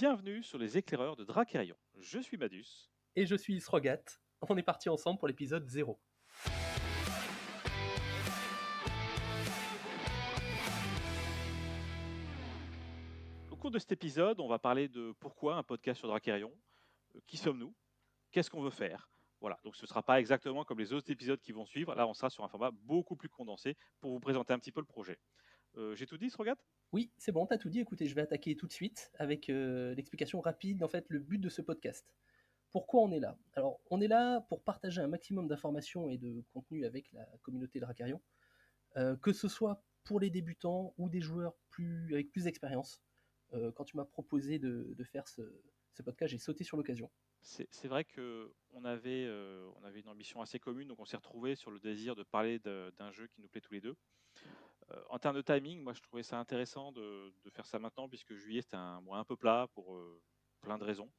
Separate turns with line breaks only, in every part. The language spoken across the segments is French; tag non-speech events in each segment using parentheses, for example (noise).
Bienvenue sur les éclaireurs de Drakerion. Je suis Madus.
Et je suis Srogat. On est parti ensemble pour l'épisode 0.
Au cours de cet épisode, on va parler de pourquoi un podcast sur Drakerion, euh, qui sommes-nous, qu'est-ce qu'on veut faire? Voilà, donc ce ne sera pas exactement comme les autres épisodes qui vont suivre. Là, on sera sur un format beaucoup plus condensé pour vous présenter un petit peu le projet. Euh, J'ai tout dit, Srogat?
Oui, c'est bon, t'as tout dit. Écoutez, je vais attaquer tout de suite avec euh, l'explication rapide, en fait, le but de ce podcast. Pourquoi on est là? Alors, on est là pour partager un maximum d'informations et de contenu avec la communauté Dracarion, euh, que ce soit pour les débutants ou des joueurs plus, avec plus d'expérience. Euh, quand tu m'as proposé de, de faire ce, ce podcast, j'ai sauté sur l'occasion.
C'est vrai qu'on avait, euh, on avait une ambition assez commune, donc on s'est retrouvé sur le désir de parler de- d'un jeu qui nous plaît tous les deux. Euh, en termes de timing, moi je trouvais ça intéressant de, faire ça maintenant, puisque juillet c'était un mois un peu plat pour euh, plein de raisons.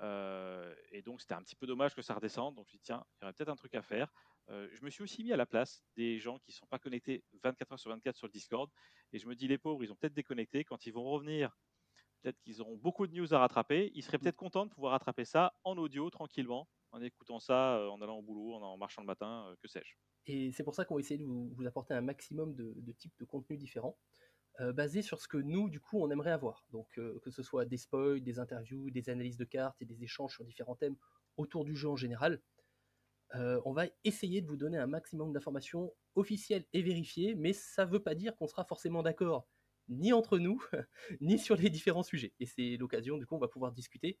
Euh, et donc c'était un petit peu dommage que ça redescende, donc je me suis dit tiens, il y aurait peut-être un truc à faire. Je me suis aussi mis à la place des gens qui ne sont pas connectés 24 heures sur 24 sur le Discord, et je me dis les pauvres, ils ont peut-être déconnecté, quand ils vont revenir peut-être qu'ils auront beaucoup de news à rattraper. Ils seraient peut-être contents de pouvoir rattraper ça en audio, tranquillement, en écoutant ça, euh, en allant au boulot, en, marchant le matin, euh, que sais-je.
Et c'est pour ça qu'on va essayer de vous, vous apporter un maximum de, de types de contenus différents, euh, basés sur ce que nous, du coup, on aimerait avoir. Donc, euh, que ce soit des spoils, des interviews, des analyses de cartes et des échanges sur différents thèmes autour du jeu en général. Euh, on va essayer de vous donner un maximum d'informations officielles et vérifiées, mais ça ne veut pas dire qu'on sera forcément d'accord ni entre nous, (laughs) ni sur les différents sujets. Et c'est l'occasion, du coup, on va pouvoir discuter.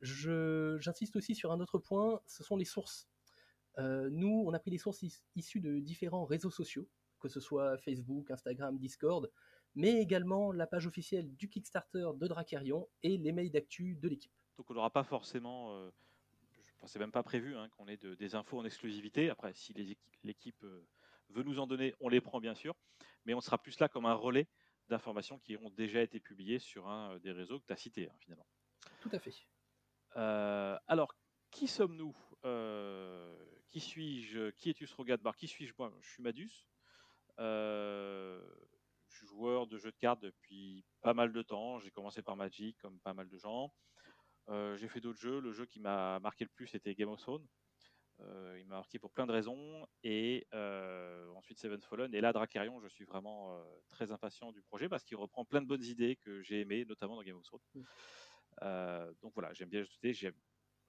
J'insiste aussi sur un autre point, ce sont les sources. Euh, nous, on a pris des sources is- issues de différents réseaux sociaux, que ce soit Facebook, Instagram, Discord, mais également la page officielle du Kickstarter de Dracarion et les mails d'actu de l'équipe.
Donc on n'aura pas forcément, euh, pensais même pas prévu hein, qu'on ait de- des infos en exclusivité. Après, si l'équipe euh, veut nous en donner, on les prend bien sûr, mais on sera plus là comme un relais d'informations qui ont déjà été publiées sur un euh, des réseaux que tu as cités hein, finalement.
Tout à fait.
Euh, alors, qui sommes-nous? Euh, Qui suis-je? Qui es-tu, Srogat Bar Qui suis-je Moi, je suis Madus. Euh, je suis joueur de jeux de cartes depuis pas mal de temps. J'ai commencé par Magic, comme pas mal de gens. J'ai fait d'autres jeux. Le jeu qui m'a marqué le plus, c'était Game of Thrones. Euh, il m'a marqué pour plein de raisons. Et euh, ensuite Seven Fallen. Et là, Dracarion, je suis vraiment euh, très impatient du projet parce qu'il reprend plein de bonnes idées que j'ai aimées, notamment dans Game of Thrones.
Mm.
Donc voilà, j'aime bien les jeux de société. J'aime-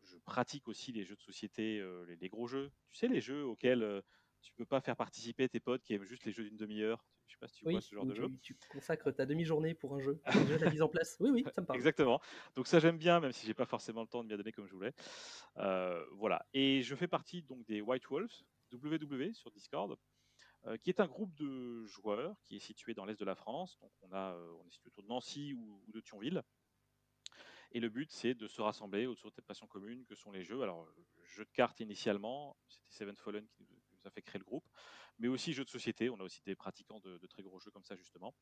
Je pratique aussi les jeux de société, les, les gros jeux. Tu sais, les jeux auxquels tu peux pas faire participer tes potes qui aiment juste les jeux d'une demi-heure. Je sais pas si tu vois ce genre de jeu.
tu, tu consacres ta demi-journée pour un jeu, déjà la mise en place. Oui, oui, ça me parle.
Exactement. Donc ça j'aime bien, même si j'ai pas forcément le temps de m'y adonner comme je voulais. Euh, voilà. Et je fais partie donc des White Wolves, WW sur Discord, euh, qui est un groupe de joueurs qui est situé dans l'est de la France. Donc on a, euh, on est situé autour de Nancy ou, ou de Thionville. Et le but c'est de se rassembler autour de cette passion commune que sont les jeux. Alors jeux de cartes initialement, c'était Seven Fallen qui nous, nous a fait créer le groupe, mais aussi jeux de société. On a aussi des pratiquants de, de très gros jeux comme ça justement.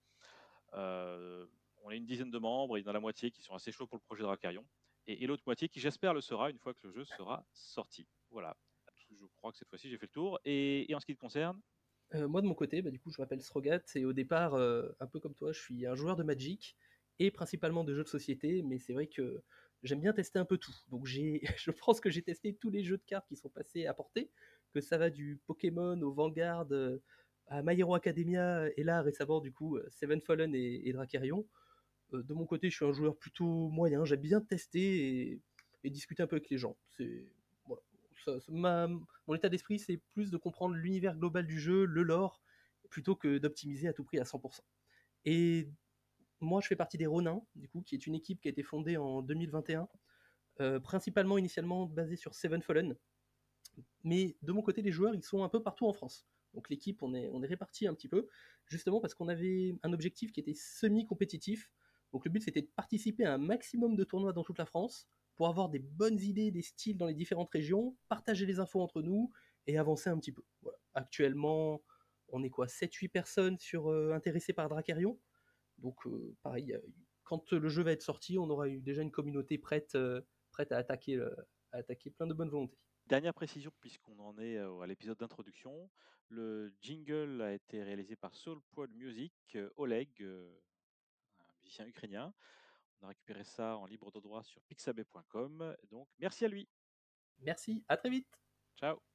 Euh, on est une dizaine de membres, il y en a la moitié qui sont assez chauds pour le projet Dracarion, et, et l'autre moitié qui, j'espère, le sera une fois que le jeu sera sorti. Voilà. Je crois que cette fois-ci, j'ai fait le tour. Et, et en ce qui te concerne,
Euh, moi de mon côté, bah, du coup, je m'appelle Srogat et au départ, euh, un peu comme toi, je suis un joueur de Magic et principalement de jeux de société, mais c'est vrai que j'aime bien tester un peu tout. Donc (laughs) je pense que j'ai testé tous les jeux de cartes qui sont passés à portée, que ça va du Pokémon au Vanguard euh, à My Hero Academia et là récemment du coup euh, Seven Fallen et, et Dracarion. Euh, de mon côté, je suis un joueur plutôt moyen. J'aime bien tester et, discuter un peu avec les gens. C'est mon état d'esprit, c'est plus de comprendre l'univers global du jeu, le lore, plutôt que d'optimiser à tout prix à 100%. Et moi, je fais partie des Ronins, du coup, qui est une équipe qui a été fondée en 2021, euh, principalement initialement basée sur Seven Fallen. Mais de mon côté, les joueurs, ils sont un peu partout en France. Donc l'équipe, on est, on est répartis un petit peu, justement parce qu'on avait un objectif qui était semi-compétitif. Donc le but, c'était de participer à un maximum de tournois dans toute la France pour avoir des bonnes idées, des styles dans les différentes régions, partager les infos entre nous et avancer un petit peu. Actuellement, on est quoi 7-8 personnes sur, euh, intéressées par Dracarion. Donc euh, pareil, euh, quand le jeu va être sorti, on aura eu déjà une communauté prête, euh, prête à, attaquer, à attaquer plein de bonne volonté.
dernière précision, puisqu'on en est à l'épisode d'introduction, le jingle a été réalisé par Soul Prod Music, Oleg, un musicien ukrainien. On a récupéré ça en libre de droit sur pixabay.com. Donc merci à lui.
Merci, à très vite.
Ciao.